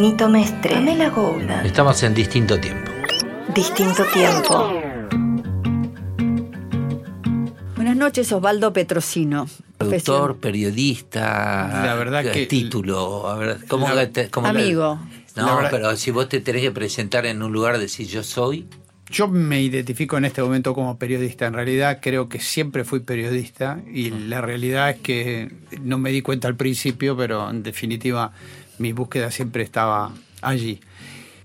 Nito Mestre, Pamela Gouda, Estamos en distinto tiempo. Distinto Tiempo. Buenas noches, Osvaldo Petrosino. Productor, periodista, La verdad que- título, a ver, ¿cómo La- te- cómo Amigo. No, La verdad- pero si vos te tenés que presentar en un lugar, decir yo soy, Yo me identifico en este momento como periodista. En realidad creo que siempre fui periodista y la realidad es que no me di cuenta al principio, pero en definitiva mi búsqueda siempre estaba allí.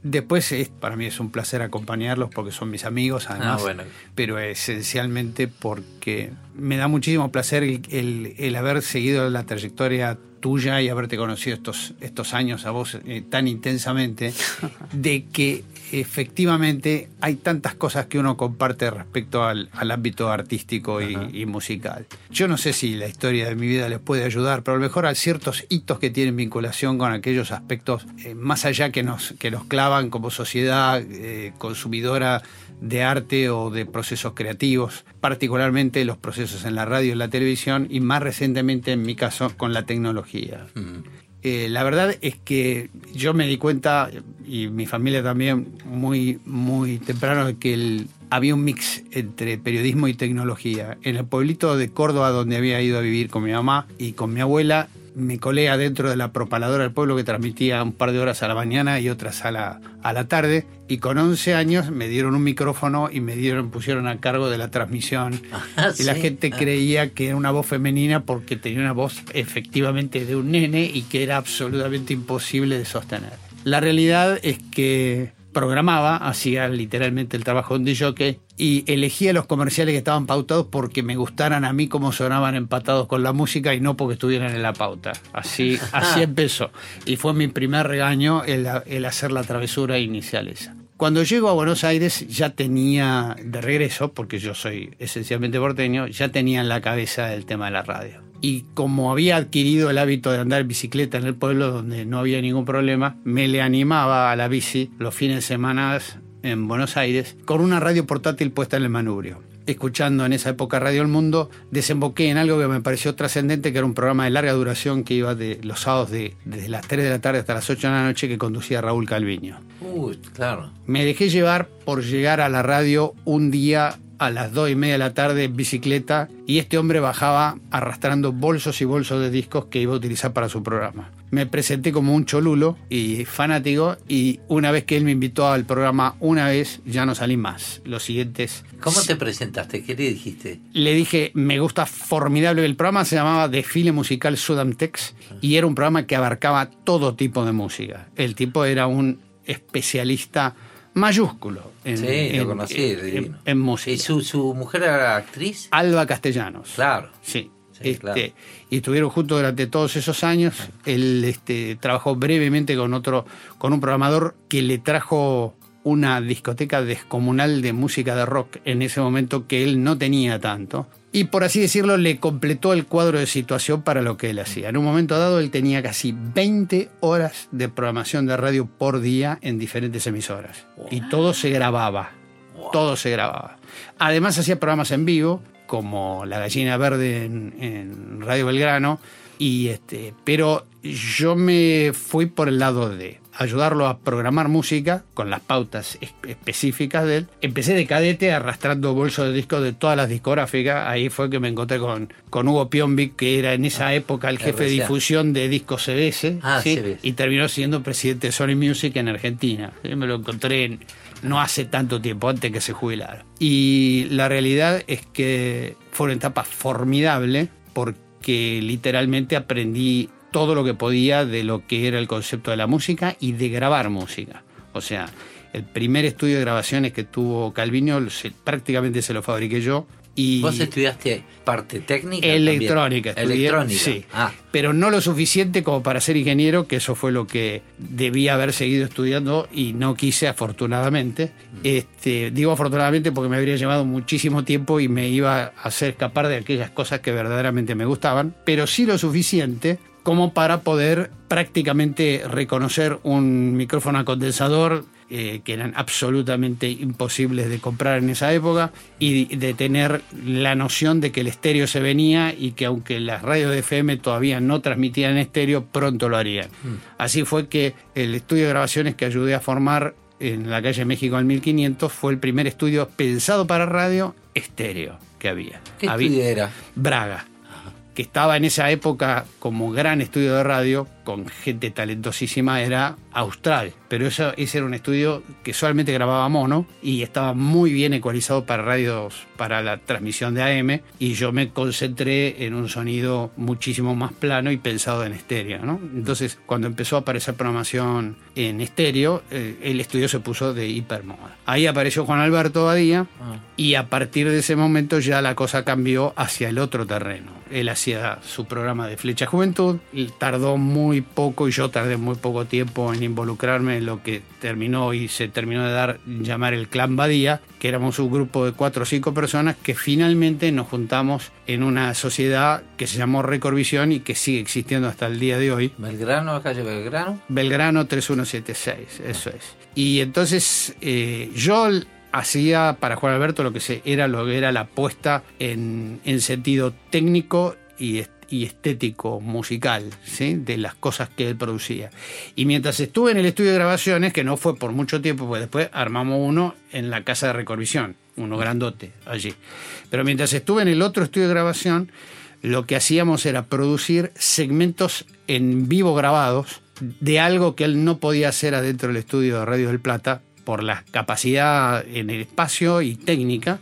Después es, para mí es un placer acompañarlos porque son mis amigos además, Ah, bueno. pero esencialmente porque me da muchísimo placer el, el- el haber seguido la trayectoria tuya y haberte conocido estos, estos años a vos eh, tan intensamente, de que efectivamente hay tantas cosas que uno comparte respecto al, al ámbito artístico y, y musical. Yo no sé si la historia de mi vida les puede ayudar, pero a lo mejor hay ciertos hitos que tienen vinculación con aquellos aspectos eh, más allá que nos, que nos clavan como sociedad eh, consumidora de arte o de procesos creativos, particularmente los procesos en la radio y la televisión y más recientemente en mi caso con la tecnología. Eh, la verdad es que yo me di cuenta, y mi familia también, muy, muy temprano, que el- había un mix entre periodismo y tecnología. En el pueblito de Córdoba, donde había ido a vivir con mi mamá y con mi abuela, me colé adentro de la propaladora del pueblo que transmitía un par de horas a la mañana y otras a la, a la tarde. Y con 11 años me dieron un micrófono y me dieron, pusieron a cargo de la transmisión. Ah, y la sí. gente creía que era una voz femenina porque tenía una voz efectivamente de un nene y que era absolutamente imposible de sostener. La realidad es que programaba, hacía literalmente el trabajo de un DJ y elegía los comerciales que estaban pautados porque me gustaran a mí como sonaban empatados con la música y no porque estuvieran en la pauta. Así, así empezó. Y fue mi primer regaño el, el hacer la travesura inicial esa. Cuando llego a Buenos Aires ya tenía de regreso, porque yo soy esencialmente porteño, ya tenía en la cabeza el tema de la radio. Y como había adquirido el hábito de andar bicicleta en el pueblo donde no había ningún problema, me le animaba a la bici los fines de semana en Buenos Aires con una radio portátil puesta en el manubrio. Escuchando en esa época Radio El Mundo, desemboqué en algo que me pareció trascendente, que era un programa de larga duración que iba de los sábados de, desde las 3 de la tarde hasta las 8 de la noche que conducía Raúl Calviño. Uy, claro. Me dejé llevar por llegar a la radio un día a las dos y media de la tarde en bicicleta y este hombre bajaba arrastrando bolsos y bolsos de discos que iba a utilizar para su programa. Me presenté como un cholulo y fanático y una vez que él me invitó al programa una vez ya no salí más. Los siguientes... ¿Cómo te presentaste? ¿Qué le dijiste? Le dije, me gusta formidable. El programa se llamaba Desfile Musical Sudamtex y era un programa que abarcaba todo tipo de música. El tipo era un especialista mayúsculo en, Sí, en- lo conocí, en- en música. ¿Y su, su mujer era actriz? Alba Castellanos. Claro. Sí. Sí, Este, claro. Y estuvieron juntos durante todos esos años. Él este, trabajó brevemente con otro, con un programador que le trajo una discoteca descomunal de música de rock en ese momento que él no tenía tanto. Y por así decirlo, le completó el cuadro de situación para lo que él hacía. En un momento dado, él tenía casi 20 horas de programación de radio por día en diferentes emisoras. Y todo se grababa. Todo se grababa. Además hacía programas en vivo, como La Gallina Verde en, en Radio Belgrano, y este, pero yo me fui por el lado de ayudarlo a programar música con las pautas es- específicas de él. Empecé de cadete arrastrando bolsos de discos de todas las discográficas. Ahí fue que me encontré con, con Hugo Piombic, que era en esa época el jefe de difusión de discos CBS. Ah, ¿sí? CBS. y terminó siendo presidente de Sony Music en Argentina. Yo me lo encontré en- no hace tanto tiempo, antes que se jubilara. Y la realidad es que fue una etapa formidable porque literalmente aprendí todo lo que podía de lo que era el concepto de la música y de grabar música. O sea, el primer estudio de grabaciones que tuvo Calviño se- prácticamente se lo fabriqué yo. Y ¿Vos estudiaste parte técnica? Electrónica, estudié, Electrónica. sí. Ah, pero no lo suficiente como para ser ingeniero, que eso fue lo que debía haber seguido estudiando y no quise afortunadamente. Este, digo afortunadamente porque me habría llevado muchísimo tiempo y me iba a hacer escapar de aquellas cosas que verdaderamente me gustaban, pero sí lo suficiente como para poder prácticamente reconocer un micrófono a condensador eh, que eran absolutamente imposibles de comprar en esa época, y de tener la noción de que el estéreo se venía y que aunque las radios de FM todavía no transmitían en estéreo, pronto lo harían. Mm. Así fue que el estudio de grabaciones que ayudé a formar en la calle México en 1500 fue el primer estudio pensado para radio estéreo que había. ¿Qué había, era? Braga, que estaba en esa época como gran estudio de radio con gente talentosísima, era Austral pero eso, ese era un estudio que solamente grababa mono y estaba muy bien ecualizado para radios, para la transmisión de AM y yo me concentré en un sonido muchísimo más plano y pensado en estéreo. ¿no? Entonces, cuando empezó a aparecer programación en estéreo, eh, el estudio se puso de hipermoda. Ahí apareció Juan Alberto Badía ah. y a partir de ese momento ya la cosa cambió hacia el otro terreno. Él hacía su programa de Flecha Juventud y tardó muy poco y yo tardé muy poco tiempo en involucrarme lo que terminó y se terminó de dar llamar el Clan Badía, que éramos un grupo de cuatro o cinco personas que finalmente nos juntamos en una sociedad que se llamó Recordvisión y que sigue existiendo hasta el día de hoy. ¿Belgrano, calle Belgrano? Belgrano 3176, eso es. Y entonces eh, yo hacía para Juan Alberto lo que se, era lo que era la apuesta en, en sentido técnico y y estético musical de las cosas que él producía. Y mientras estuve en el estudio de grabaciones, que no fue por mucho tiempo, pues después armamos uno en la casa de Recorvisión, uno grandote allí. Pero mientras estuve en el otro estudio de grabación, lo que hacíamos era producir segmentos en vivo grabados de algo que él no podía hacer adentro del estudio de Radio del Plata por la capacidad en el espacio y técnica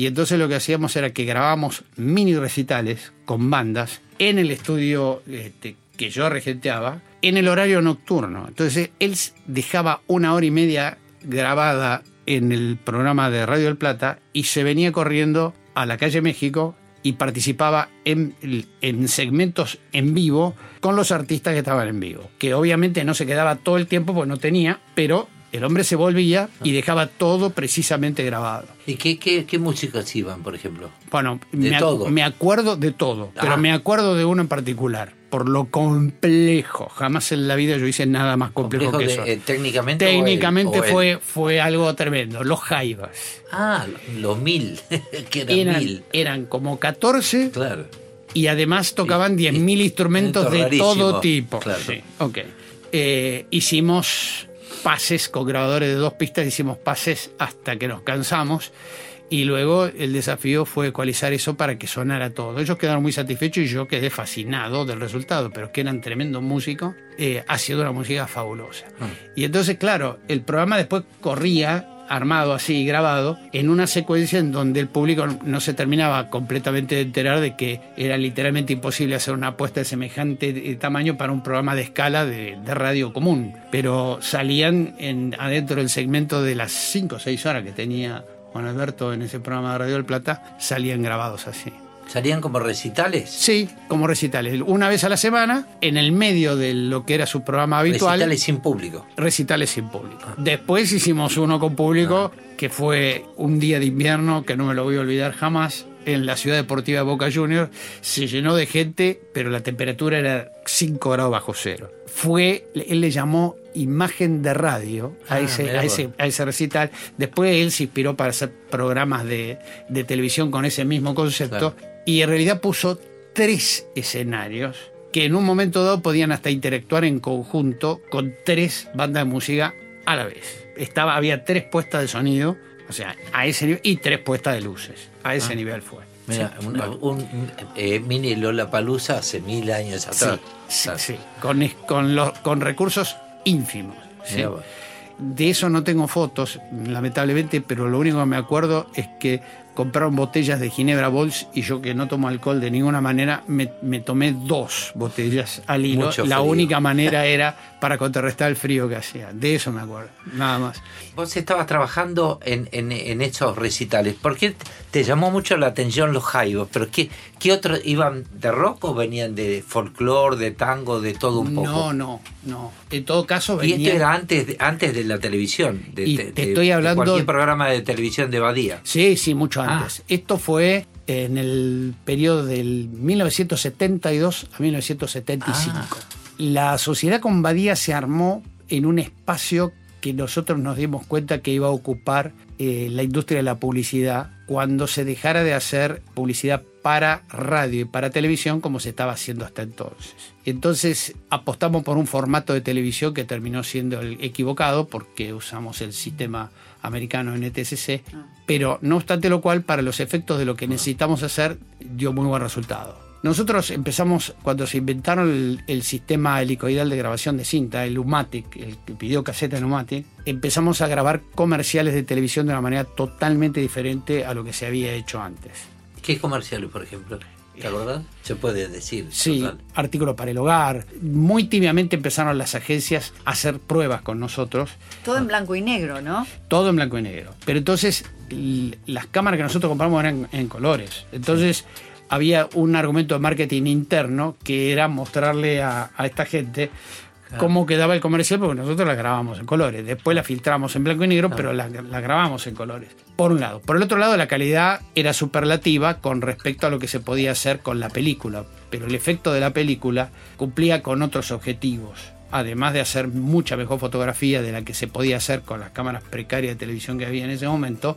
y entonces lo que hacíamos era que grabábamos mini recitales con bandas en el estudio este, que yo regenteaba en el horario nocturno. Entonces él dejaba una hora y media grabada en el programa de Radio del Plata y se venía corriendo a la calle México y participaba en, en, segmentos en vivo con los artistas que estaban en vivo. Que obviamente no se quedaba todo el tiempo porque no tenía, pero el hombre se volvía y dejaba todo precisamente grabado. ¿Y qué, qué, músicas iban, por ejemplo? Bueno, me, me, acuerdo de todo, pero ah. me acuerdo de uno en particular, por lo complejo. Jamás en la vida yo hice nada más complejo, que eso. Eh, ¿Técnicamente? Técnicamente fue, fue algo tremendo. Los jaivas. Ah, los mil. que eran, eran, mil. eran como 14. Claro. Y además tocaban 10.000 instrumentos de todo tipo. Claro. Sí, ok. Eh, hicimos pases con grabadores de dos pistas, hicimos pases hasta que nos cansamos y luego el desafío fue ecualizar eso para que sonara todo. Ellos quedaron muy satisfechos y yo quedé fascinado del resultado, pero que eran tremendos músicos, eh, ha sido una música fabulosa. Ah. Y entonces, claro, el programa después corría armado así, grabado, en una secuencia en donde el público no se terminaba completamente de enterar de que era literalmente imposible hacer una apuesta de semejante tamaño para un programa de escala de, radio común. Pero salían en, adentro del segmento de las 5 o 6 horas que tenía Juan Alberto en ese programa de Radio del Plata, salían grabados así. ¿Salían como recitales? Sí, como recitales. Una vez a la semana, en el medio de lo que era su programa habitual. Recitales sin público. Recitales sin público. Después hicimos uno con público, ah. que fue un día de invierno que no me lo voy a olvidar jamás, en la ciudad deportiva de Boca Juniors. Se llenó de gente, pero la temperatura era 5 grados bajo cero. Fue, él le llamó imagen de radio a, ah, ese, a, ese, a ese recital. Después él se inspiró para hacer programas de, de televisión con ese mismo concepto y en realidad puso tres escenarios que en un momento dado podían hasta interactuar en conjunto con tres bandas de música a la vez. Estaba, había tres puestas de sonido, o sea, a ese nivel, y tres puestas de luces. A ese ah. nivel fue. Mira, un, eh, mini Lola Palusa hace mil años atrás. Sí, sí, Con, con, los, con recursos ínfimos. De eso no tengo fotos, lamentablemente, pero lo único que me acuerdo es que compraron botellas de Ginebra Bols y yo que no tomo alcohol de ninguna manera, me, tomé dos botellas al hilo. La única manera era para contrarrestar el frío que hacía. De eso me acuerdo, nada más. Vos estabas trabajando en, en, esos recitales. ¿Por qué te llamó mucho la atención los jaivos? ¿Pero qué, qué otros iban de rock o venían de folclore, de tango, de todo un poco? No, no, no. En todo caso venían... Y esto era antes de, antes de la televisión. De, te estoy hablando... De cualquier programa de televisión de Badía. Sí, sí, mucho antes. Ah. Esto fue en el periodo del 1972 a 1975. Ah. La sociedad con Badía se armó en un espacio que nosotros nos dimos cuenta que iba a ocupar eh, la industria de la publicidad cuando se dejara de hacer publicidad para radio y para televisión como se estaba haciendo hasta entonces. Entonces apostamos por un formato de televisión que terminó siendo el equivocado porque usamos el sistema americano NTSC, pero no obstante lo cual para los efectos de lo que necesitamos hacer dio muy buen resultado. Nosotros empezamos, cuando se inventaron el, el sistema helicoidal de grabación de cinta, el Umatic, el videocassette en Umatic, empezamos a grabar comerciales de televisión de una manera totalmente diferente a lo que se había hecho antes. ¿Qué comerciales, por ejemplo? ¿Te acordás? Se puede decir. Sí, total. artículos para el hogar. Muy tibiamente empezaron las agencias a hacer pruebas con nosotros, Todo en blanco y negro, ¿no? todo en blanco y negro. Pero entonces las cámaras que nosotros compramos eran en colores. Entonces había un argumento de marketing interno que era mostrarle a, a esta gente cómo quedaba el comercial, porque nosotros la grabamos en colores. Después la filtramos en blanco y negro, pero la, la grabamos en colores. Por un lado. Por el otro lado, la calidad era superlativa con respecto a lo que se podía hacer con la película. Pero el efecto de la película cumplía con otros objetivos. Además de hacer mucha mejor fotografía de la que se podía hacer con las cámaras precarias de televisión que había en ese momento,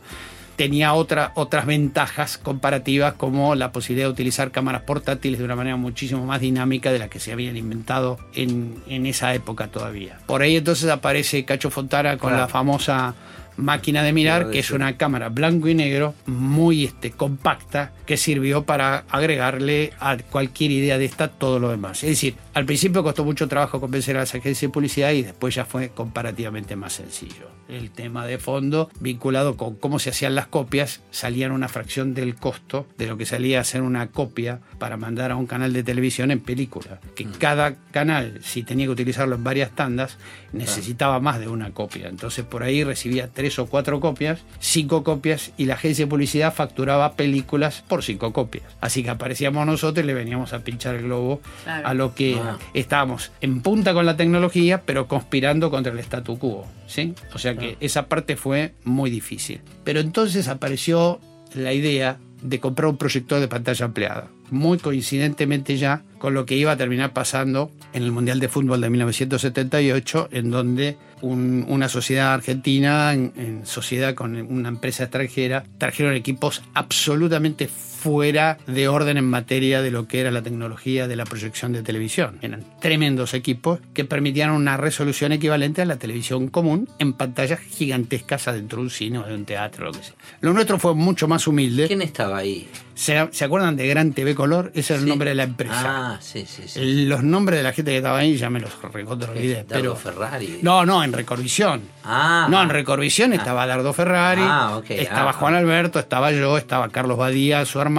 tenía otra, otras ventajas comparativas como la posibilidad de utilizar cámaras portátiles de una manera muchísimo más dinámica de la que se habían inventado en, en esa época todavía. Por ahí entonces aparece Cacho Fontana con Claro. la famosa máquina de mirar, que es una cámara blanco y negro muy este, compacta que sirvió para agregarle a cualquier idea de esta todo lo demás. Es decir, al principio costó mucho trabajo convencer a las agencias de publicidad y después ya fue comparativamente más sencillo. El tema de fondo, vinculado con cómo se hacían las copias, salían una fracción del costo de lo que salía a hacer una copia para mandar a un canal de televisión en película. Que cada canal, si tenía que utilizarlo en varias tandas, necesitaba más de una copia. Entonces por ahí recibía tres o cuatro copias, cinco copias, y la agencia de publicidad facturaba películas por cinco copias. Así que aparecíamos nosotros y le veníamos a pinchar el globo Claro. a lo que Ah. estábamos en punta con la tecnología, pero conspirando contra el statu quo. ¿sí? O sea que esa parte fue muy difícil. Pero entonces apareció la idea de comprar un proyector de pantalla ampliada. Muy coincidentemente ya con lo que iba a terminar pasando en el Mundial de Fútbol de 1978, en donde un- una sociedad argentina, en, en sociedad con una empresa extranjera, trajeron equipos absolutamente fuera de orden en materia de lo que era la tecnología de la proyección de televisión. Eran tremendos equipos que permitían una resolución equivalente a la televisión común en pantallas gigantescas adentro de un cine o de un teatro, lo que sea. Lo nuestro fue mucho más humilde. ¿Quién estaba ahí? ¿Se, se acuerdan de Gran TV Color? Ese era el nombre de la empresa. Ah, sí, sí, sí. Los nombres de la gente que estaba ahí ya me los recontra Pero, Ferrari. no, no, en Recorvisión. Ah. No, en Recorvisión estaba Dardo Ferrari, Ah, ok, estaba ah. Juan Alberto, estaba yo, estaba Carlos Badía, su hermano,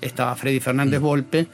estaba Freddy Fernández Mm. Volpe.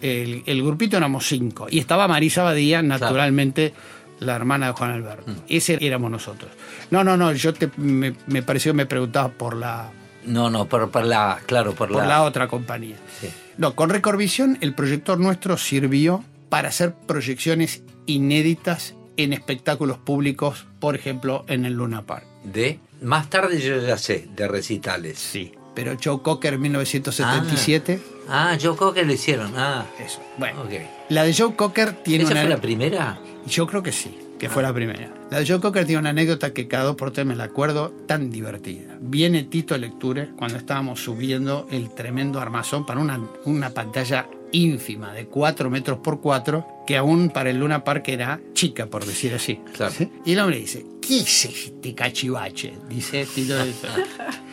El, el grupito éramos cinco. Y estaba Marisa Badía, naturalmente, la hermana de Juan Alberto. Mm. Ese éramos nosotros. No, no, no, yo te, me, me pareció que me preguntabas por la, No, no, por, por la. Claro, por, por la. la otra compañía. Sí. No, con Recorvisión el proyector nuestro sirvió para hacer proyecciones inéditas en espectáculos públicos, por ejemplo, en el Luna Park. De. Más tarde yo ya sé, de recitales. Sí. Pero Joe Cocker en 1977. Ah, yo creo que lo hicieron. Ah. Eso. Bueno, Ok. la de Joe Cocker tiene ¿Esa una. fue la primera? Yo creo que sí, que fue la primera. La de Joe Cocker tiene una anécdota que cada dos por tres me la acuerdo tan divertida. Viene Tito Lecture cuando estábamos subiendo el tremendo armazón para una, una pantalla ínfima de 4 metros por 4, que aún para el Luna Park era chica, por decir así. Claro. ¿Sí? Y el hombre dice, ¿qué es este cachivache? Dice Tito Lecture.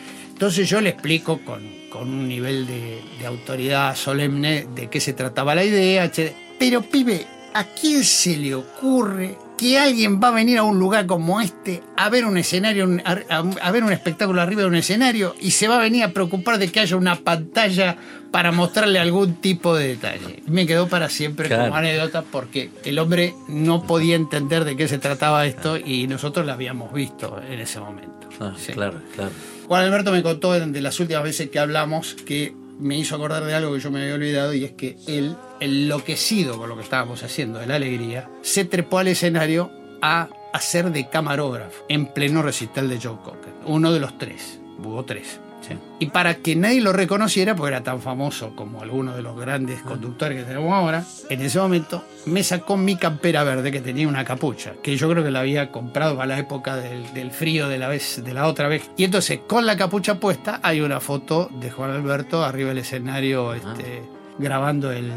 Entonces yo le explico con, con un nivel de, de autoridad solemne de qué se trataba la idea, etc. Pero pibe, ¿a quién se le ocurre que alguien va a venir a un lugar como este a ver un escenario, a, ver un espectáculo arriba de un escenario y se va a venir a preocupar de que haya una pantalla para mostrarle algún tipo de detalle? Me quedó para siempre Claro. como anécdota porque el hombre no podía entender de qué se trataba esto y nosotros lo habíamos visto en ese momento. Ah, Sí. Claro, claro. Juan Alberto me contó de las últimas veces que hablamos que me hizo acordar de algo que yo me había olvidado y es que él, enloquecido con lo que estábamos haciendo de la alegría, se trepó al escenario a hacer de camarógrafo en pleno recital de Joe Cocker. Uno de los tres, hubo tres. Sí. Y para que nadie lo reconociera, porque era tan famoso como algunos de los grandes conductores que tenemos ahora, en ese momento me sacó mi campera verde que tenía una capucha, que yo creo que la había comprado para la época del, del frío de la, vez, de la otra vez. Y entonces, con la capucha puesta, hay una foto de Juan Alberto arriba del escenario este, grabando el,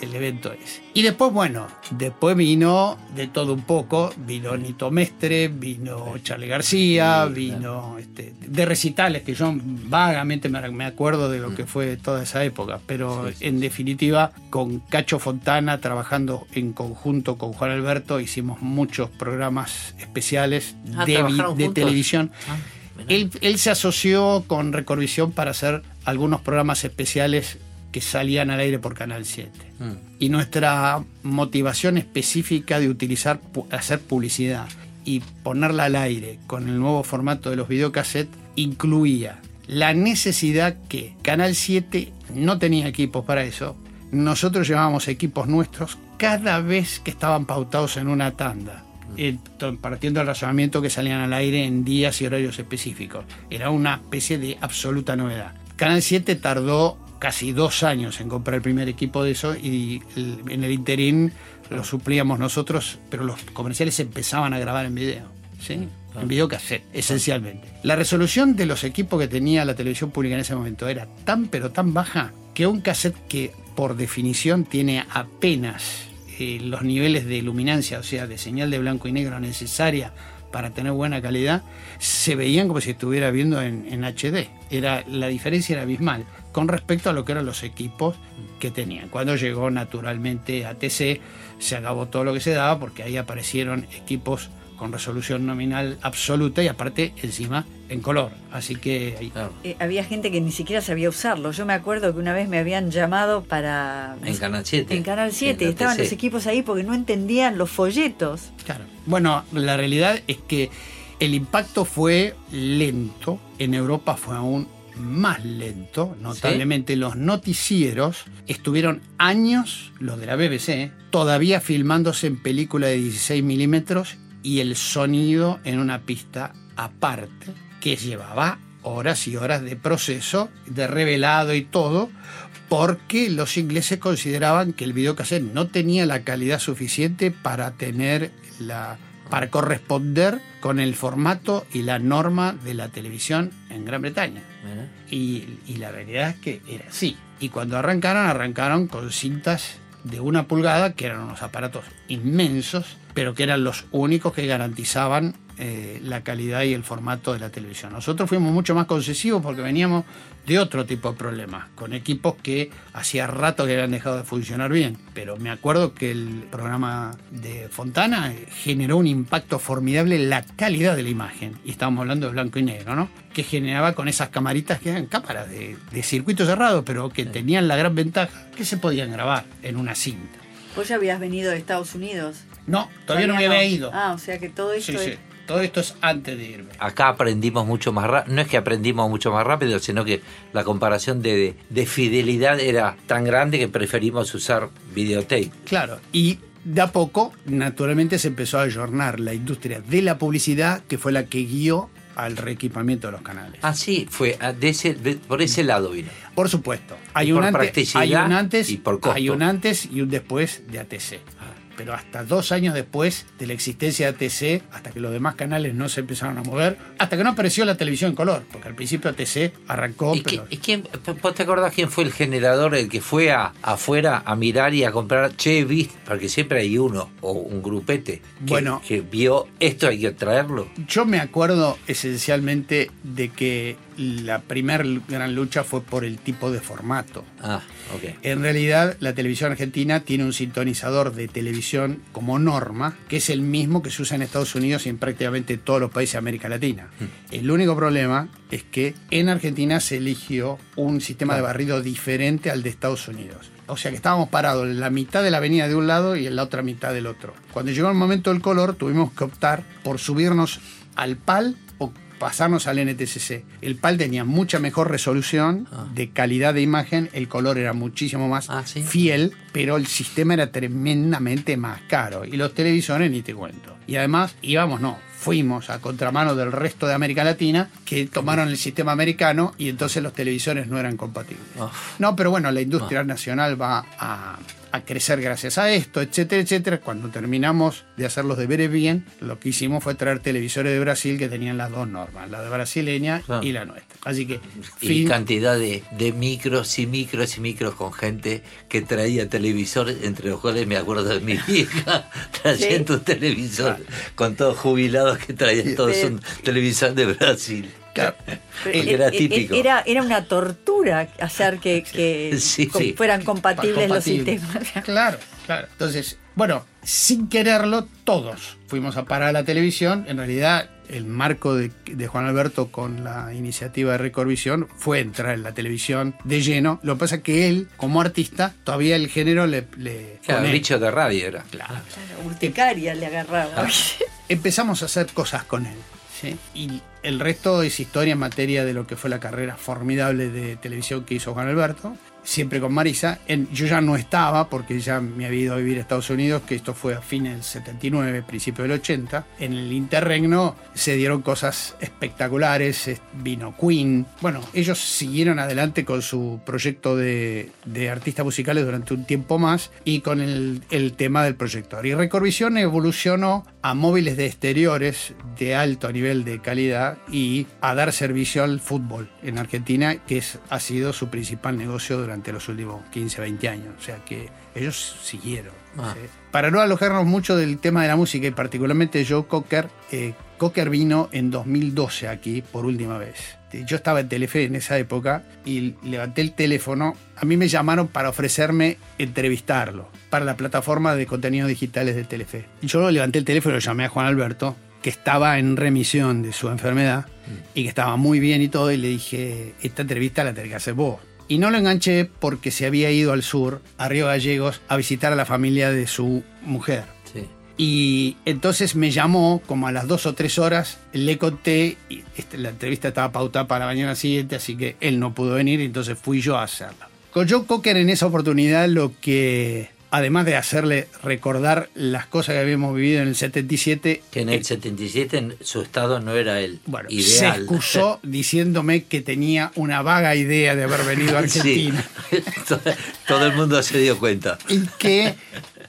el evento ese. Y después, bueno, después vino de todo un poco, vino Nito Mestre, vino Charlie García, vino este, de recitales que yo vagamente me, acuerdo de lo que fue toda esa época, pero en definitiva con Cacho Fontana trabajando en conjunto con Juan Alberto hicimos muchos programas especiales Ah, de, televisión. Ah. Él, él se asoció con Recordvisión para hacer algunos programas especiales que salían al aire por Canal 7. Mm. Y nuestra motivación específica de utilizar, hacer publicidad y ponerla al aire con el nuevo formato de los videocassettes incluía la necesidad que Canal 7 no tenía equipos para eso. Nosotros llevábamos equipos nuestros cada vez que estaban pautados en una tanda. eh, to- partiendo del razonamiento que salían al aire en días y horarios específicos. Era una especie de absoluta novedad. Canal 7 tardó casi dos años en comprar el primer equipo de eso y en el interín lo suplíamos nosotros, pero los comerciales empezaban a grabar en video. ¿sí? En video cassette, esencialmente. La resolución de los equipos que tenía la televisión pública en ese momento era tan pero tan baja que un cassette que por definición tiene apenas eh, los niveles de luminancia, o sea, de señal de blanco y negro necesaria para tener buena calidad, se veían como si estuviera viendo en, en HD. Era, la diferencia era abismal con respecto a lo que eran los equipos que tenían. Cuando llegó naturalmente ATC, se acabó todo lo que se daba porque ahí aparecieron equipos con resolución nominal absoluta y aparte encima en color. Así que ahí- Claro. Eh, había gente que ni siquiera sabía usarlo. Yo me acuerdo que una vez me habían llamado para... En Canal 7. En Canal 7, En la estaban los equipos ahí porque no entendían los folletos. Claro. Bueno, la realidad es que el impacto fue lento. En Europa fue aún más lento. Notablemente los noticieros estuvieron años, los de la BBC, todavía filmándose en película de 16 milímetros y el sonido en una pista aparte que llevaba horas y horas de proceso, de revelado y todo, porque los ingleses consideraban que el videocassette no tenía la calidad suficiente para tener la para corresponder con el formato y la norma de la televisión en Gran Bretaña. Y la realidad es que era así. Y cuando arrancaron, arrancaron con cintas de una pulgada, que eran unos aparatos inmensos, pero que eran los únicos que garantizaban eh, la calidad y el formato de la televisión. Nosotros fuimos mucho más concesivos porque veníamos de otro tipo de problemas, con equipos que hacía rato que habían dejado de funcionar bien. Pero me acuerdo que el programa de Fontana eh, generó un impacto formidable en la calidad de la imagen. Y estábamos hablando de blanco y negro, ¿no? Que generaba con esas camaritas que eran cámaras de, de circuito cerrado, pero que tenían la gran ventaja que se podían grabar en una cinta. Vos ya habías venido de Estados Unidos. No, todavía no me había ido. Ah, o sea que todo esto Sí, es... sí. Todo esto es antes de irme. Acá aprendimos mucho más rápido. No es que aprendimos mucho más rápido, sino que la comparación de, de- de fidelidad era tan grande que preferimos usar videotape. Claro, y de a poco, naturalmente, se empezó a ayornar la industria de la publicidad, que fue la que guió al reequipamiento de los canales. Así fue, ah, de ese, de- por ese lado vino. Por supuesto, hay Y un, por antes, practicidad hay un antes y por costo. hay un antes y un después de ATC. Pero hasta dos años después de la existencia de ATC, hasta que los demás canales no se empezaron a mover, hasta que no apareció la televisión en color, porque al principio ATC arrancó, ¿Y, pero y quién, vos te acordás quién fue el generador, el que fue a, afuera a mirar y a comprar? Che, viste, porque siempre hay uno o un grupete que, Bueno. que vio esto hay que traerlo. Yo me acuerdo esencialmente de que la primera gran lucha fue por el tipo de formato. Ah, ok. En realidad, la televisión argentina tiene un sintonizador de televisión como norma, que es el mismo que se usa en Estados Unidos y en prácticamente todos los países de América Latina. El único problema es que en Argentina se eligió un sistema de barrido diferente al de Estados Unidos. O sea que estábamos parados en la mitad de la avenida de un lado y en la otra mitad del otro. Cuando llegó el momento del color, tuvimos que optar por subirnos al PAL pasarnos al NTCC. El PAL tenía mucha mejor resolución Ah. de calidad de imagen, el color era muchísimo más Ah, ¿sí? fiel, pero el sistema era tremendamente más caro y los televisores ni te cuento. Y además íbamos, no, fuimos a contramano del resto de América Latina, que tomaron el sistema americano y entonces los televisores no eran compatibles. Oh. No, pero bueno, la industria nacional va a, a crecer gracias a esto, etcétera, etcétera. Cuando terminamos de hacer los deberes bien, lo que hicimos fue traer televisores de Brasil que tenían las dos normas, la de brasileña Claro. y la nuestra. Así que, Y fin, cantidad de, de micros y micros y micros con gente que traía televisores, entre los cuales me acuerdo de mi vieja trayendo un televisor con todos jubilados que traían todos un televisor de Brasil. Claro, Porque Eh, era eh, típico. Era, era una tortura hacer que, que Sí, com- sí. fueran compatibles los sistemas. Claro, claro. Entonces, bueno, sin quererlo, todos fuimos a parar a la televisión. En realidad, el marco de, de Juan Alberto con la iniciativa de Recordvisión fue entrar en la televisión de lleno. Lo que pasa es que él, como artista, todavía el género le... le Claro, bicho de radio era. Claro. Claro, urticaria le agarraba. Empezamos a hacer cosas con él. ¿sí? Y el resto es historia en materia de lo que fue la carrera formidable de televisión que hizo Juan Alberto. Siempre con Marisa. En- yo ya no estaba porque ya me había ido a vivir a Estados Unidos, que esto fue a fines del 79, principio del 80. En el interregno se dieron cosas espectaculares. es- Vino Queen. Bueno, ellos siguieron adelante con su proyecto de, artistas musicales durante un tiempo más y con el, tema del proyector. Y Recordvisión evolucionó a móviles de exteriores de alto nivel de calidad y a dar servicio al fútbol en Argentina, que es, ha sido su principal negocio durante los últimos 15, 20 años. O sea que ellos siguieron. Ah. ¿sí? Para no alojarnos mucho del tema de la música y particularmente Joe Cocker, eh, Cocker vino en 2012 aquí por última vez. Yo estaba en Telefe en esa época y levanté el teléfono. A mí me llamaron para ofrecerme entrevistarlo para la plataforma de contenidos digitales de Telefe. Yo levanté el teléfono y llamé a Juan Alberto, que estaba en remisión de su enfermedad y que estaba muy bien y todo, y le dije, esta entrevista la tenés que hacer vos. Y no lo enganché porque se había ido al sur, a Río Gallegos, a visitar a la familia de su mujer. Y entonces me llamó como a las dos o tres horas, le conté, y este, la entrevista estaba pautada para la mañana siguiente, así que él no pudo venir, entonces fui yo a hacerla. Con Joe Cocker en esa oportunidad lo que, además de hacerle recordar las cosas que habíamos vivido en el 77, Que en el 77 en su estado no era el bueno, se ideal. excusó diciéndome que tenía una vaga idea de haber venido a Argentina. Sí. todo, todo el mundo se dio cuenta. y que,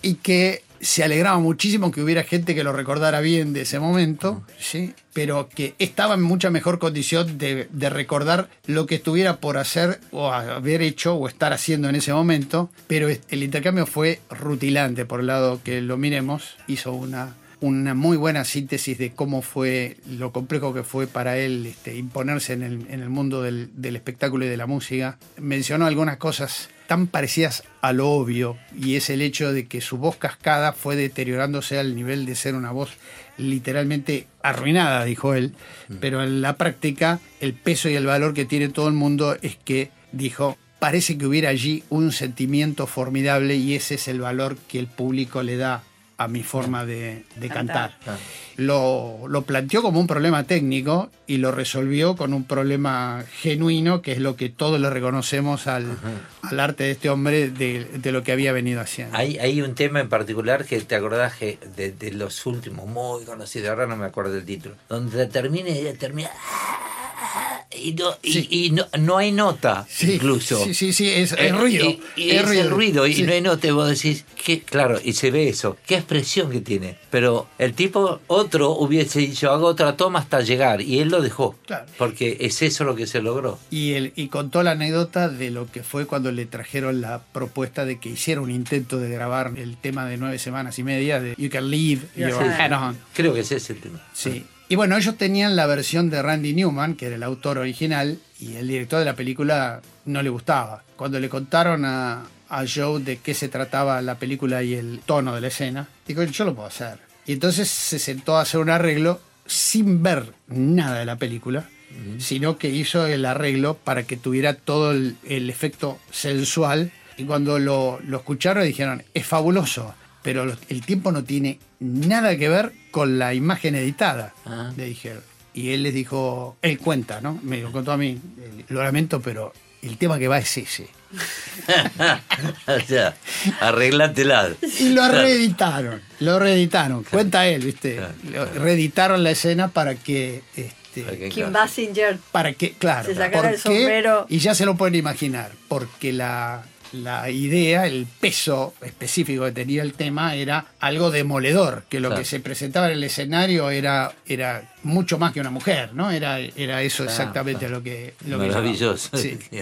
y que se alegraba muchísimo que hubiera gente que lo recordara bien de ese momento, ¿sí? pero que estaba en mucha mejor condición de, de recordar lo que estuviera por hacer o haber hecho o estar haciendo en ese momento, pero el intercambio fue rutilante por el lado que lo miremos, hizo una una muy buena síntesis de cómo fue lo complejo que fue para él este, imponerse en el, en el mundo del, del espectáculo y de la música. Mencionó algunas cosas tan parecidas a lo obvio y es el hecho de que su voz cascada fue deteriorándose al nivel de ser una voz literalmente arruinada, dijo él, pero en la práctica el peso y el valor que tiene todo el mundo es que dijo, parece que hubiera allí un sentimiento formidable y ese es el valor que el público le da a mi forma de, de cantar. Lo, lo planteó como un problema técnico y lo resolvió con un problema genuino, que es lo que todos le reconocemos al, al arte de este hombre de, de lo que había venido haciendo. Hay, hay un tema en particular que te acordás que de, de los últimos, muy conocidos, ahora no me acuerdo del título, donde termina y termina y no, y- Sí. y, no, no hay nota Sí, incluso. Sí, sí, sí, es, es Eh, ruido. Y, y es es el ruido y Sí. no hay nota y vos decís, que, claro, y se ve eso, qué expresión que tiene. Pero el tipo, otro hubiese dicho, hago otra toma hasta llegar y él lo dejó. Claro. Porque es eso lo que se logró. Y, él, y contó la anécdota de lo que fue cuando le trajeron la propuesta de que hiciera un intento de grabar el tema de nueve semanas y media de You Can Leave Your sé. Head On. Creo que ese es el tema. Sí. Y bueno, ellos tenían la versión de Randy Newman, que era el autor original, y el director de la película no le gustaba. Cuando le contaron a, a Joe de qué se trataba la película y el tono de la escena, dijo, yo lo puedo hacer. Y entonces se sentó a hacer un arreglo sin ver nada de la película, sino que hizo el arreglo para que tuviera todo el, el efecto sensual. Y cuando lo, lo escucharon dijeron, es fabuloso, pero el tiempo no tiene nada que ver con la imagen editada, le dijeron. Y él les dijo, él cuenta, ¿no? Me lo contó a mí, lo lamento, pero el tema que va es ese. o sea, arreglátela. Y lo reeditaron, lo reeditaron. Cuenta él, ¿viste? Lo reeditaron la escena para que. Este, Para que- Kim Basinger. para que, claro, Se sacara el sombrero. y ya se lo pueden imaginar, porque la, la idea, el peso específico que tenía el tema era algo demoledor, que lo Claro. que se presentaba en el escenario era, era mucho más que una mujer, ¿no? Era, era eso Claro, exactamente claro. lo que... Lo que Maravilloso. llamaba. Sí.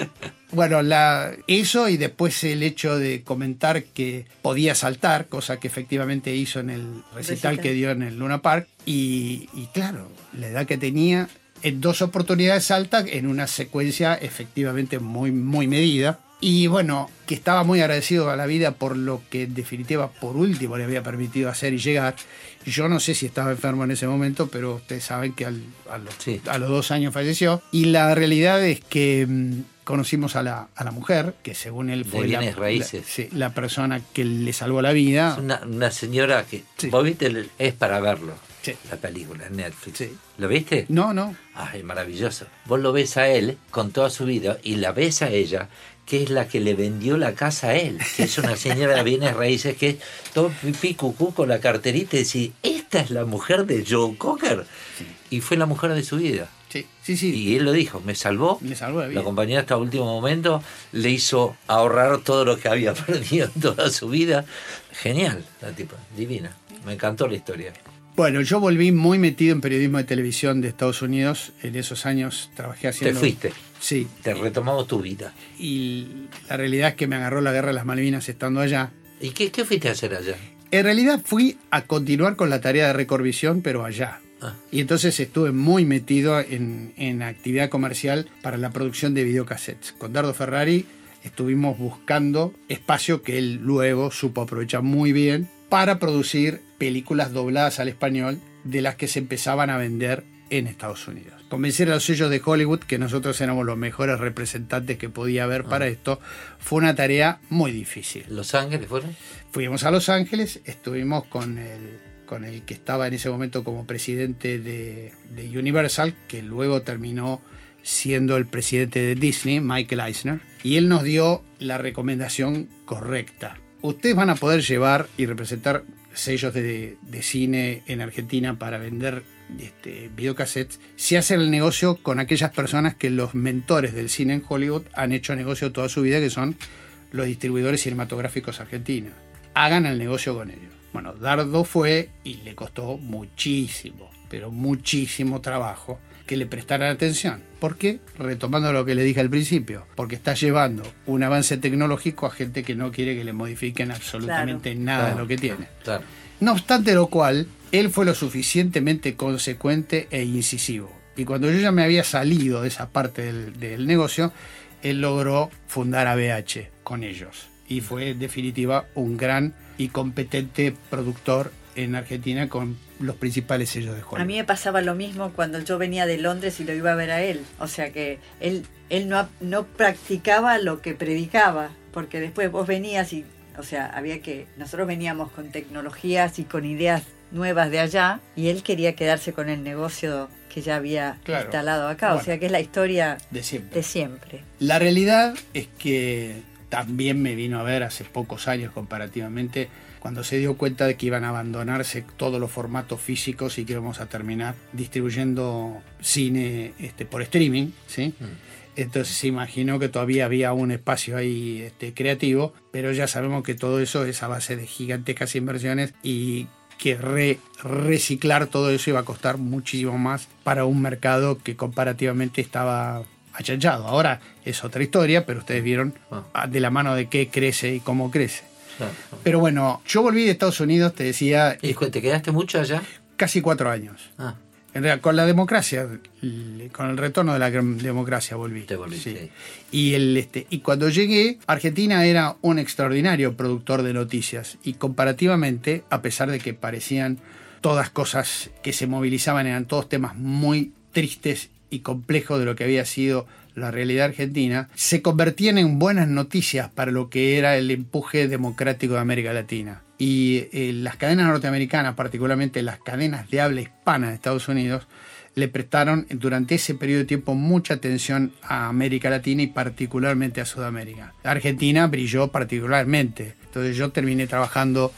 Bueno, la, eso y después el hecho de comentar que podía saltar, cosa que efectivamente hizo en el recital Recital. que dio en el Luna Park. Y, y claro, la edad que tenía, en dos oportunidades salta en una secuencia efectivamente muy, muy medida. Y bueno, que estaba muy agradecido a la vida por lo que en definitiva por último le había permitido hacer y llegar. Yo no sé si estaba enfermo en ese momento, pero ustedes saben que al- a, los, Sí. a los dos años falleció. Y la realidad es que mm, conocimos a la, a la mujer, que según él fue la, raíces. la- sí, la persona que le salvó la vida. Es una, una señora que. Sí. ¿Vos viste? el- Es para verlo. Sí. La película en Netflix. Sí. ¿Lo viste? No, no. Ay, maravilloso. Vos lo ves a él con toda su vida y la ves a ella, que es la que le vendió la casa a él, que es una señora de bienes raíces que es todo pipí cucú con la carterita y decís, esta es la mujer de Joe Cocker. Y fue la mujer de su vida. Sí, sí, sí. Y él lo dijo, me salvó. Le salvó la vida. Hasta último momento le hizo ahorrar todo lo que había perdido en toda su vida. Genial, la tipa, divina. Me encantó la historia. Bueno, yo volví muy metido en periodismo de televisión de Estados Unidos. En esos años trabajé haciendo. Te fuiste, Sí. te retomamos tu vida. Y la realidad es que me agarró la guerra de las Malvinas estando allá. ¿Y qué, qué fuiste a hacer allá? En realidad fui a continuar con la tarea de Recordvisión, pero allá. Ah. Y entonces estuve muy metido en, en actividad comercial para la producción de videocassettes. Con Dardo Ferrari estuvimos buscando espacio que él luego supo aprovechar muy bien para producir películas dobladas al español de las que se empezaban a vender en Estados Unidos. Convencer a los sellos de Hollywood que nosotros éramos los mejores representantes que podía haber para esto fue una tarea muy difícil. ¿Los Ángeles fueron? Fuimos a Los Ángeles, estuvimos con el, con el que estaba en ese momento como presidente de, de Universal, que luego terminó siendo el presidente de Disney, Michael Eisner, y él nos dio la recomendación correcta. Ustedes van a poder llevar y representar sellos de, cine en Argentina para vender este, videocassettes si hacen el negocio con aquellas personas que los mentores del cine en Hollywood han hecho negocio toda su vida, que son los distribuidores cinematográficos argentinos. Hagan el negocio con ellos. Bueno, Dardo fue y le costó muchísimo, pero muchísimo trabajo que le prestaran atención. ¿Por qué? Retomando lo que le dije al principio, porque está llevando un avance tecnológico a gente que no quiere que le modifiquen absolutamente nada de lo que tiene. Claro. No obstante lo cual, él fue lo suficientemente consecuente e incisivo. Y cuando yo ya me había salido de esa parte del, del negocio, él logró fundar ABH con ellos. Y fue en definitiva un gran y competente productor en Argentina con los principales sellos de Hollywood. A mí me pasaba lo mismo cuando yo venía de Londres y lo iba a ver a él. O sea que él, él no, no practicaba lo que predicaba, porque después vos venías y, o sea, había que, nosotros veníamos con tecnologías y con ideas nuevas de allá y él quería quedarse con el negocio que ya había Claro. instalado acá. Bueno. O sea que es la historia de siempre. de siempre. La realidad es que también me vino a ver hace pocos años comparativamente cuando se dio cuenta de que iban a abandonarse todos los formatos físicos y que íbamos a terminar distribuyendo cine este, por streaming, ¿sí? Entonces se imaginó que todavía había un espacio ahí este, creativo, pero ya sabemos que todo eso es a base de gigantescas inversiones y que re- reciclar todo eso iba a costar muchísimo más para un mercado que comparativamente estaba achanchado. Ahora es otra historia, pero ustedes vieron ah, de la mano de qué crece y cómo crece. Claro. Pero bueno, yo volví de Estados Unidos, te decía, ¿Y te quedaste mucho allá? casi cuatro años. Ah, En realidad, con la democracia, con el retorno de la democracia volví. Te volví, sí. Y, el, este, y cuando llegué, Argentina era un extraordinario productor de noticias. Y comparativamente, a pesar de que parecían todas cosas que se movilizaban, eran todos temas muy tristes y complejos de lo que había sido la realidad argentina, se convertían en buenas noticias para lo que era el empuje democrático de América Latina. Y eh, las cadenas norteamericanas, particularmente las cadenas de habla hispana de Estados Unidos, le prestaron durante ese periodo de tiempo mucha atención a América Latina y particularmente a Sudamérica. Argentina brilló particularmente. Entonces yo terminé trabajando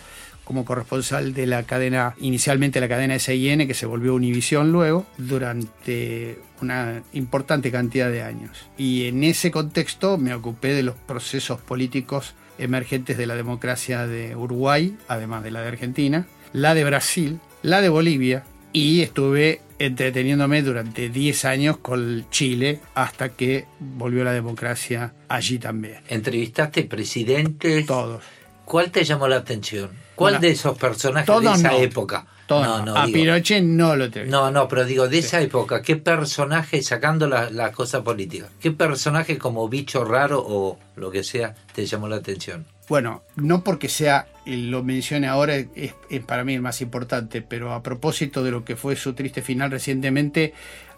como corresponsal de la cadena, inicialmente la cadena SIN, que se volvió Univisión luego, durante una importante cantidad de años. Y en ese contexto me ocupé de los procesos políticos emergentes de la democracia de Uruguay, además de la de Argentina, la de Brasil, la de Bolivia, y estuve entreteniéndome durante 10 años con Chile hasta que volvió la democracia allí también. ¿Entrevistaste presidentes? Todos. ¿Cuál te llamó la atención? ¿Cuál Bueno, de esos personajes de esa no. época? No, no, a digo- Pinochet no lo entrevisté. No, no, pero digo, de esa época, ¿qué personaje, sacando la, la cosa política, qué personaje como bicho raro o lo que sea te llamó la atención? Bueno, no porque sea, eh, lo mencione ahora, es, es para mí el más importante, pero a propósito de lo que fue su triste final recientemente,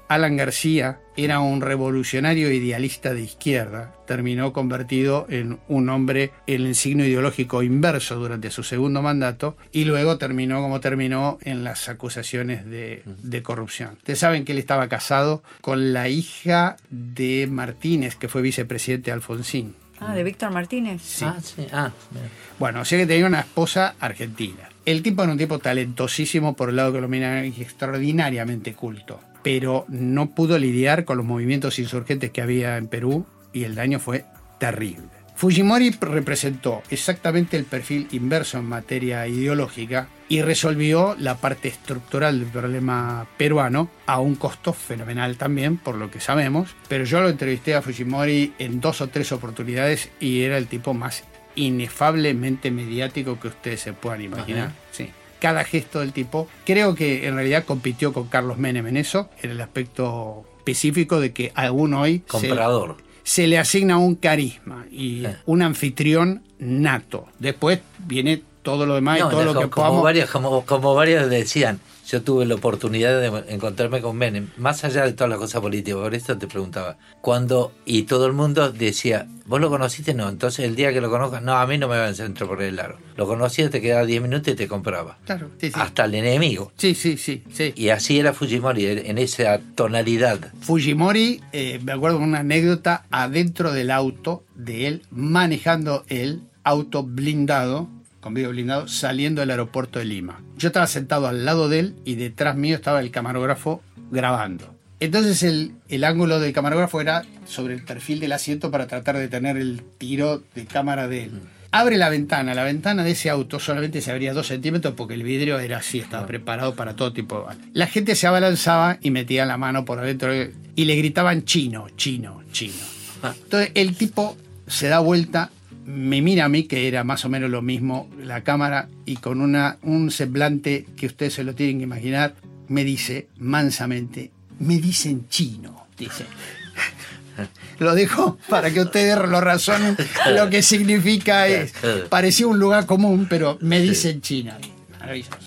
Alan García era un revolucionario idealista de izquierda, terminó convertido en un hombre en el signo ideológico inverso durante su segundo mandato y luego terminó como terminó en las acusaciones de, de corrupción. Ustedes saben que él estaba casado con la hija de Martínez, que fue vicepresidente de Alfonsín. Ah, de Víctor Martínez. Sí. Ah, sí, ah. Bueno, o sea que tenía una esposa argentina. El tipo era un tipo talentosísimo por el lado colombiano y extraordinariamente culto, pero no pudo lidiar con los movimientos insurgentes que había en Perú y el daño fue terrible. Fujimori representó exactamente el perfil inverso en materia ideológica y resolvió la parte estructural del problema peruano a un costo fenomenal también, por lo que sabemos. Pero yo lo entrevisté a Fujimori en dos o tres oportunidades y era el tipo más inefablemente mediático que ustedes se puedan imaginar. Sí. Cada gesto del tipo, creo que en realidad compitió con Carlos Menem en eso, en el aspecto específico de que aún hoy Comprador. se le asigna un carisma y Sí. un anfitrión nato. Después viene todo lo demás No, y todo lo como, que como podamos. varios, como, como varios decían, yo tuve la oportunidad de encontrarme con Menem, más allá de todas las cosas políticas, por eso te preguntaba, cuando, y todo el mundo decía, ¿vos lo conociste? No, entonces el día que lo conozcas, no, a mí no me va a centro por el aro. Lo conocías, te quedaba 10 minutos y te compraba. Claro, sí, sí. Hasta el enemigo. Sí, sí, sí, sí. Y así era Fujimori, en esa tonalidad. Fujimori, eh, me acuerdo una anécdota adentro del auto de él, manejando el auto blindado, con vidrio blindado, saliendo del aeropuerto de Lima. Yo estaba sentado al lado de él y detrás mío estaba el camarógrafo grabando. Entonces el, el ángulo del camarógrafo era sobre el perfil del asiento para tratar de tener el tiro de cámara de él. Abre la ventana, la ventana de ese auto solamente se abría dos centímetros porque el vidrio era así, estaba preparado para todo tipo de. La gente se abalanzaba y metía la mano por adentro y le gritaban chino, chino, chino. Entonces el tipo se da vuelta, me mira a mí, que era más o menos lo mismo, la cámara, y con una, un semblante que ustedes se lo tienen que imaginar, me dice mansamente, me dicen chino, dice. Lo dejo para que ustedes lo razonen lo que significa es. Parecía un lugar común, pero me dicen China.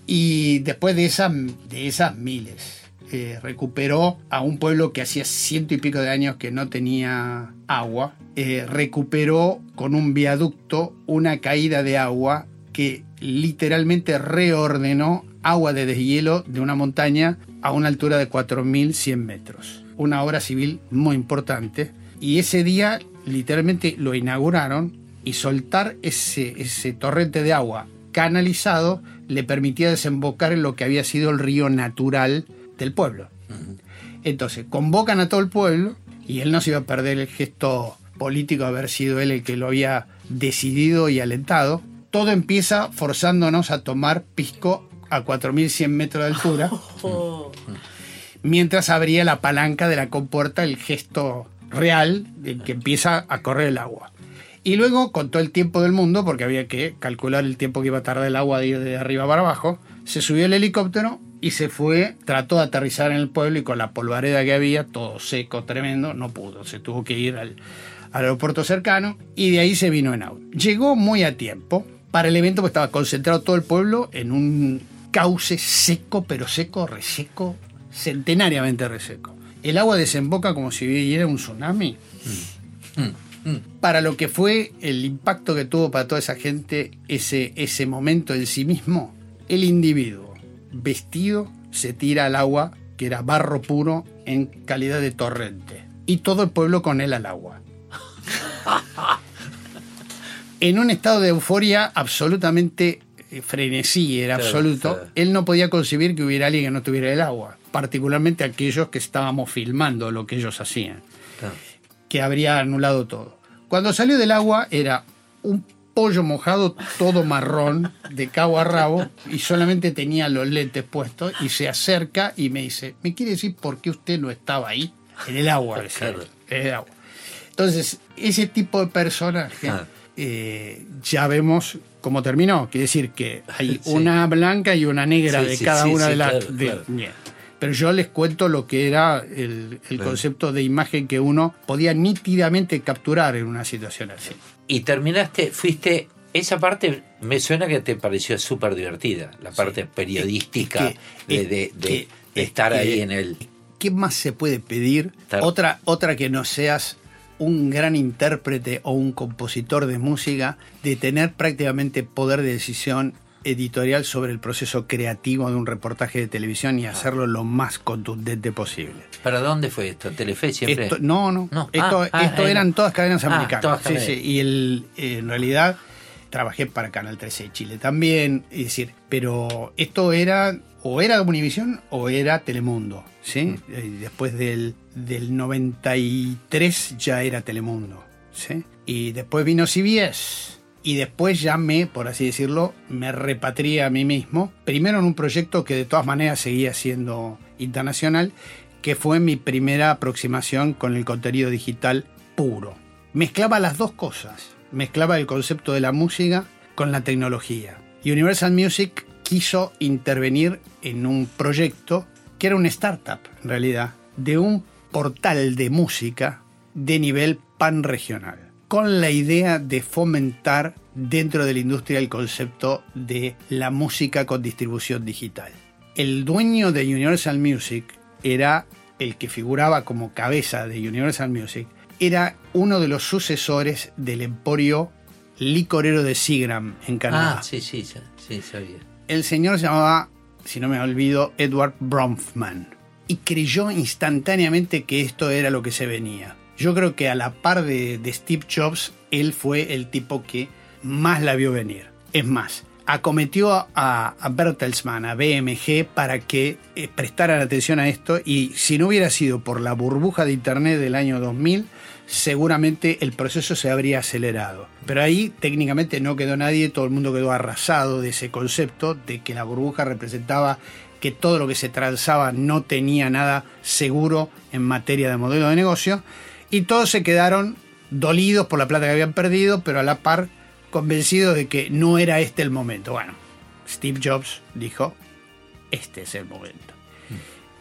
Y después de esas, de esas miles, eh, recuperó a un pueblo que hacía ciento y pico de años que no tenía agua. Eh, recuperó con un viaducto una caída de agua que literalmente reordenó agua de deshielo de una montaña a una altura de 4.100 metros. Una obra civil muy importante. Y ese día literalmente lo inauguraron y soltar ese, ese torrente de agua canalizado le permitía desembocar en lo que había sido el río natural del pueblo. Entonces, convocan a todo el pueblo y él no se iba a perder el gesto político haber sido él el que lo había decidido y alentado. Todo empieza forzándonos a tomar pisco a 4.100 metros de altura, mientras abría la palanca de la compuerta, el gesto real de que empieza a correr el agua. Y luego, con todo el tiempo del mundo, porque había que calcular el tiempo que iba a tardar el agua de ir de arriba para abajo, se subió el helicóptero y se fue, trató de aterrizar en el pueblo y con la polvareda que había, todo seco, tremendo, no pudo. Se tuvo que ir al, al aeropuerto cercano y de ahí se vino en auto. Llegó muy a tiempo para el evento, porque estaba concentrado todo el pueblo en un cauce seco, pero seco, reseco, centenariamente reseco. El agua desemboca como si viniera un tsunami. Para lo que fue el impacto que tuvo para toda esa gente ese, ese momento en sí mismo, el individuo vestido se tira al agua que era barro puro en calidad de torrente. Y todo el pueblo con él al agua. En un estado de euforia absolutamente eh, frenesí, era Claro, absoluto, claro. él no podía concebir que hubiera alguien que no tuviera el agua, particularmente aquellos que estábamos filmando lo que ellos hacían Claro. que habría anulado todo. Cuando salió del agua era un pollo mojado todo marrón de cabo a rabo y solamente tenía los lentes puestos y se acerca y me dice, ¿me quiere decir por qué usted no estaba ahí? En el agua. en el agua. Entonces, ese tipo de personaje Claro. Eh, ya vemos cómo terminó. Quiere decir que hay Sí. una blanca y una negra Sí, de sí, cada una de las... claro, de- claro. Bien. Pero yo les cuento lo que era el, concepto de imagen que uno podía nítidamente capturar en una situación así. Y terminaste, fuiste. Esa parte me suena que te pareció súper divertida, la parte periodística Es que- de, es de- de- que- de es estar ahí en el. ¿Qué más se puede pedir? Otra, otra que no seas un gran intérprete o un compositor de música, de tener prácticamente poder de decisión editorial sobre el proceso creativo de un reportaje de televisión y hacerlo lo más contundente posible. ¿Para dónde fue esto? ¿Telefe siempre? Esto, no, no. No. Esto, Ah, ah, esto eran todas cadenas Ah, americanas. todas Sí, sí. Y el, en realidad trabajé para Canal 13 de Chile también. Es decir, pero esto era o era Univisión o era Telemundo. ¿sí? Y después del, del 93 ya era Telemundo. ¿sí? Y después vino CBS. Y después ya me, por así decirlo, me repatrié a mí mismo. Primero en un proyecto que de todas maneras seguía siendo internacional, que fue mi primera aproximación con el contenido digital puro. Mezclaba las dos cosas. Mezclaba el concepto de la música con la tecnología. Universal Music quiso intervenir en un proyecto que era una startup, en realidad, de un portal de música de nivel pan-regional, con la idea de fomentar dentro de la industria el concepto de la música con distribución digital. El dueño de Universal Music era el que figuraba como cabeza de Universal Music, era uno de los sucesores del emporio licorero de Seagram en Canadá. Ah, sí, sí, sí, sabía. El señor se llamaba, si no me olvido, Edward Bronfman. Y creyó instantáneamente que esto era lo que se venía. Yo creo que a la par de, Steve Jobs, él fue el tipo que más la vio venir. Es más, acometió a, a Bertelsmann, a BMG, para que eh, prestaran atención a esto y si no hubiera sido por la burbuja de Internet del año 2000, seguramente el proceso se habría acelerado. Pero ahí técnicamente no quedó nadie, todo el mundo quedó arrasado de ese concepto de que la burbuja representaba que todo lo que se transaba no tenía nada seguro en materia de modelo de negocio y todos se quedaron dolidos por la plata que habían perdido, pero a la par convencidos de que no era este el momento. Bueno, Steve Jobs dijo, este es el momento.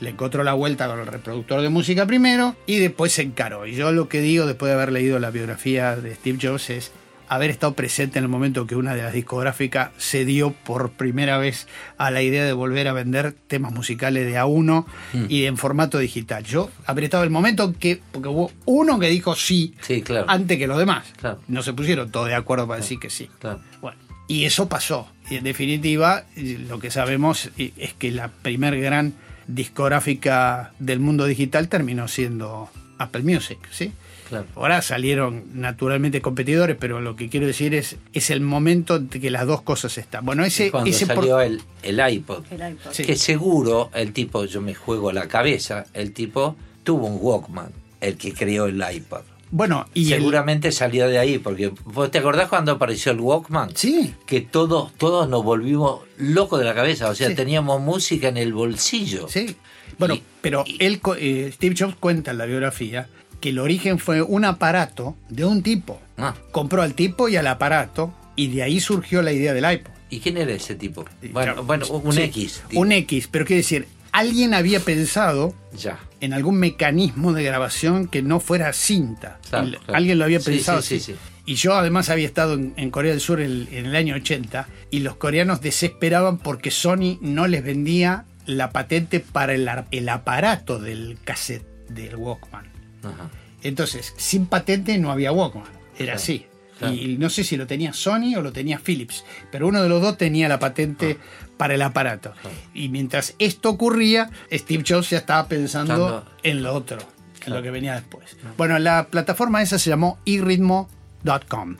Le encontró la vuelta con el reproductor de música primero y después se encaró. Y yo lo que digo después de haber leído la biografía de Steve Jobs es haber estado presente en el momento que una de las discográficas se dio por primera vez a la idea de volver a vender temas musicales de a uno y en formato digital. Yo habré estado el momento en que, porque hubo uno que dijo sí, Sí, claro. antes que los demás. Claro. No se pusieron todos de acuerdo para decir que sí. Claro. Bueno, y eso pasó. Y en definitiva, lo que sabemos es que la primer gran discográfica del mundo digital terminó siendo Apple Music, ¿sí? Claro. Ahora salieron naturalmente competidores, pero lo que quiero decir es es el momento en que las dos cosas están. Bueno, ese, cuando ese por- salió el, el iPod, El iPod. Sí. que seguro el tipo, yo me juego la cabeza, el tipo tuvo un Walkman, el que creó el iPod. Bueno y el- Seguramente salió de ahí, porque ¿vos te acordás cuando apareció el Walkman? sí, Que todos, todos nos volvimos locos de la cabeza, o sea, Sí. teníamos música en el bolsillo. Sí. Bueno, Y- pero y- él, eh, Steve Jobs cuenta en la biografía que el origen fue un aparato de un tipo. Ah, Compró al tipo y al aparato y de ahí surgió la idea del iPod. ¿Y quién era ese tipo? Y Bueno, bueno un sí, X. Un X, pero quiere decir, alguien había pensado Ya. en algún mecanismo de grabación que no fuera cinta. Claro, El- claro. Alguien lo había pensado sí, así. sí, sí. Y yo además había estado en, en Corea del Sur el- en el año 80 y los coreanos desesperaban porque Sony no les vendía la patente para el, ar- el aparato del cassette del Walkman. Ajá. Entonces, sin patente no había Walkman. Era Claro. así. Y no sé si lo tenía Sony o lo tenía Philips, pero uno de los dos tenía la patente ah. Para el aparato. Y mientras esto ocurría, Steve Jobs ya estaba pensando en lo otro, en lo que venía después. Bueno, la plataforma esa se llamó iRitmo.com.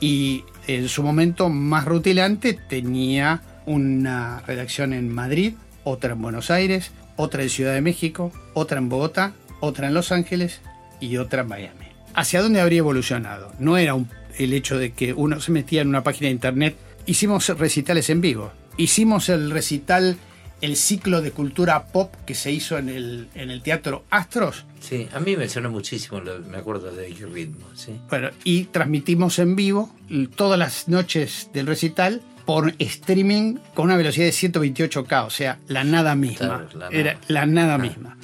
Y en su momento más rutilante tenía una redacción en Madrid, otra en Buenos Aires, otra en Ciudad de México, otra en Bogotá, otra en Los Ángeles y otra en Miami. ¿Hacia dónde habría evolucionado? No era el hecho de que uno se metía en una página de internet. Hicimos recitales en vivo. Hicimos el recital, el ciclo de cultura pop que se hizo en el, en el Teatro Astros. Sí, a mí me sonó muchísimo, me acuerdo de el ritmo. ¿sí? Bueno, y transmitimos en vivo todas las noches del recital por streaming con una velocidad de 128K, o sea, la nada misma. Era la nada ah. misma.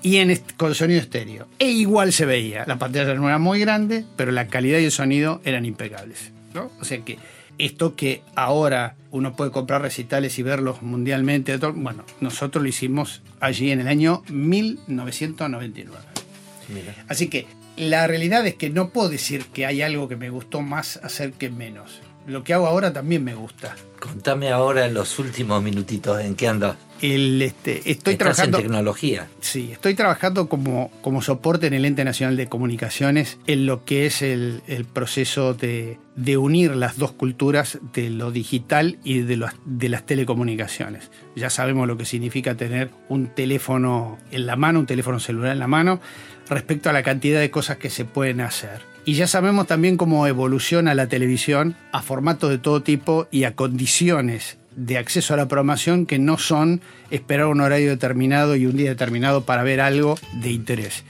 Y en, con sonido estéreo. E igual se veía. La pantalla no era muy grande, pero la calidad y el sonido eran impecables. ¿no? O sea que esto que ahora uno puede comprar recitales y verlos mundialmente, bueno, nosotros lo hicimos allí en el año 1999. Así que la realidad es que no puedo decir que hay algo que me gustó más hacer que menos lo que hago ahora también me gusta. Contame ahora en los últimos minutitos en qué andas. El, este, estoy trabajando en tecnología. Sí, estoy trabajando como, como soporte en el Ente Nacional de Comunicaciones en lo que es el, proceso de, unir las dos culturas de lo digital y de, de las telecomunicaciones. Ya sabemos lo que significa tener un teléfono en la mano, un teléfono celular en la mano, respecto a la cantidad de cosas que se pueden hacer. Y ya sabemos también cómo evoluciona la televisión a formatos de todo tipo y a condiciones de acceso a la programación que no son esperar un horario determinado y un día determinado para ver algo de interés.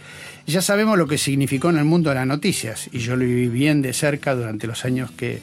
Ya sabemos lo que significó en el mundo de las noticias y yo lo viví bien de cerca durante los años que,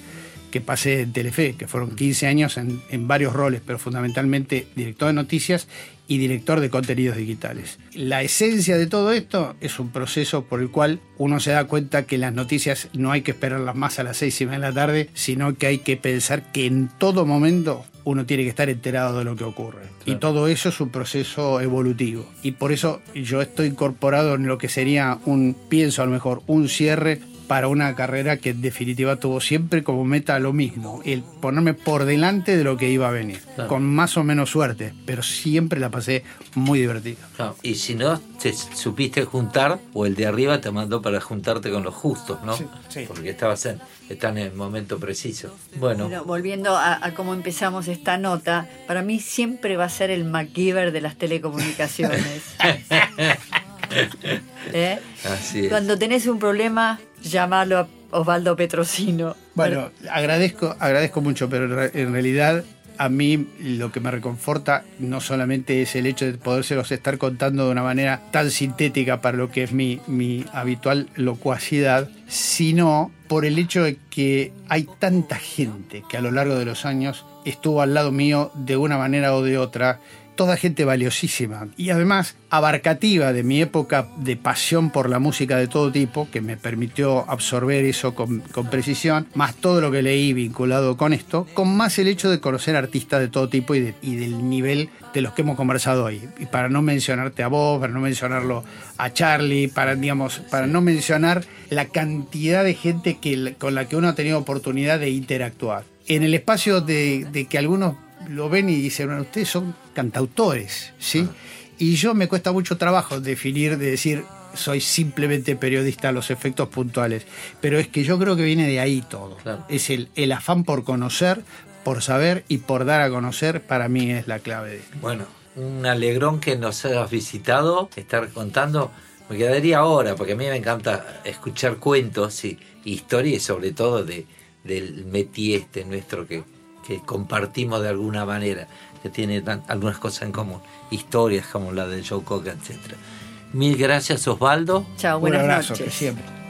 que pasé en Telefe, que fueron 15 años en, en, varios roles, pero fundamentalmente director de noticias y director de contenidos digitales. La esencia de todo esto es un proceso por el cual uno se da cuenta que las noticias no hay que esperarlas más a las seis y media de la tarde, sino que hay que pensar que en todo momento uno tiene que estar enterado de lo que ocurre. Y todo eso es un proceso evolutivo. Y por eso yo estoy incorporado en lo que sería un, pienso a lo mejor, un cierre para una carrera que en definitiva tuvo siempre como meta lo mismo, el ponerme por delante de lo que iba a venir, con más o menos suerte, pero siempre la pasé muy divertida. Y si no, te supiste juntar o el de arriba te mandó para juntarte con los justos, ¿no? Sí, Porque estabas en, en el momento preciso. Bueno. volviendo a, cómo empezamos esta nota, para mí siempre va a ser el MacGyver de las telecomunicaciones. ¿Eh? Cuando tenés un problema, llamalo a Osvaldo Petrosino. Bueno, agradezco, agradezco mucho, pero en realidad a mí lo que me reconforta no solamente es el hecho de podérselos estar contando de una manera tan sintética para lo que es mi, mi habitual locuacidad, sino por el hecho de que hay tanta gente que a lo largo de los años estuvo al lado mío de una manera o de otra toda gente valiosísima y además abarcativa de mi época de pasión por la música de todo tipo, que me permitió absorber eso con, precisión, más todo lo que leí vinculado con esto, con más el hecho de conocer artistas de todo tipo y, del nivel de los que hemos conversado hoy. Y para no mencionarte a vos, para no mencionarlo a Charlie, para, digamos, para no mencionar la cantidad de gente que, con la que uno ha tenido oportunidad de interactuar. En el espacio de, de que algunos lo ven y dicen, bueno, ustedes son cantautores, ¿sí? Ah. Y yo me cuesta mucho trabajo definir, de decir, soy simplemente periodista a los efectos puntuales. Pero es que yo creo que viene de ahí todo. Es el, el afán por conocer, por saber y por dar a conocer, para mí es la clave de Bueno, un alegrón que nos hayas visitado, estar contando. Me quedaría ahora, porque a mí me encanta escuchar cuentos y historias, sobre todo de, del metí este nuestro que, que compartimos de alguna manera, que tiene algunas cosas en común, historias como la de Joe Cocker, etc. Mil gracias Osvaldo. Chao, buenas noches. siempre.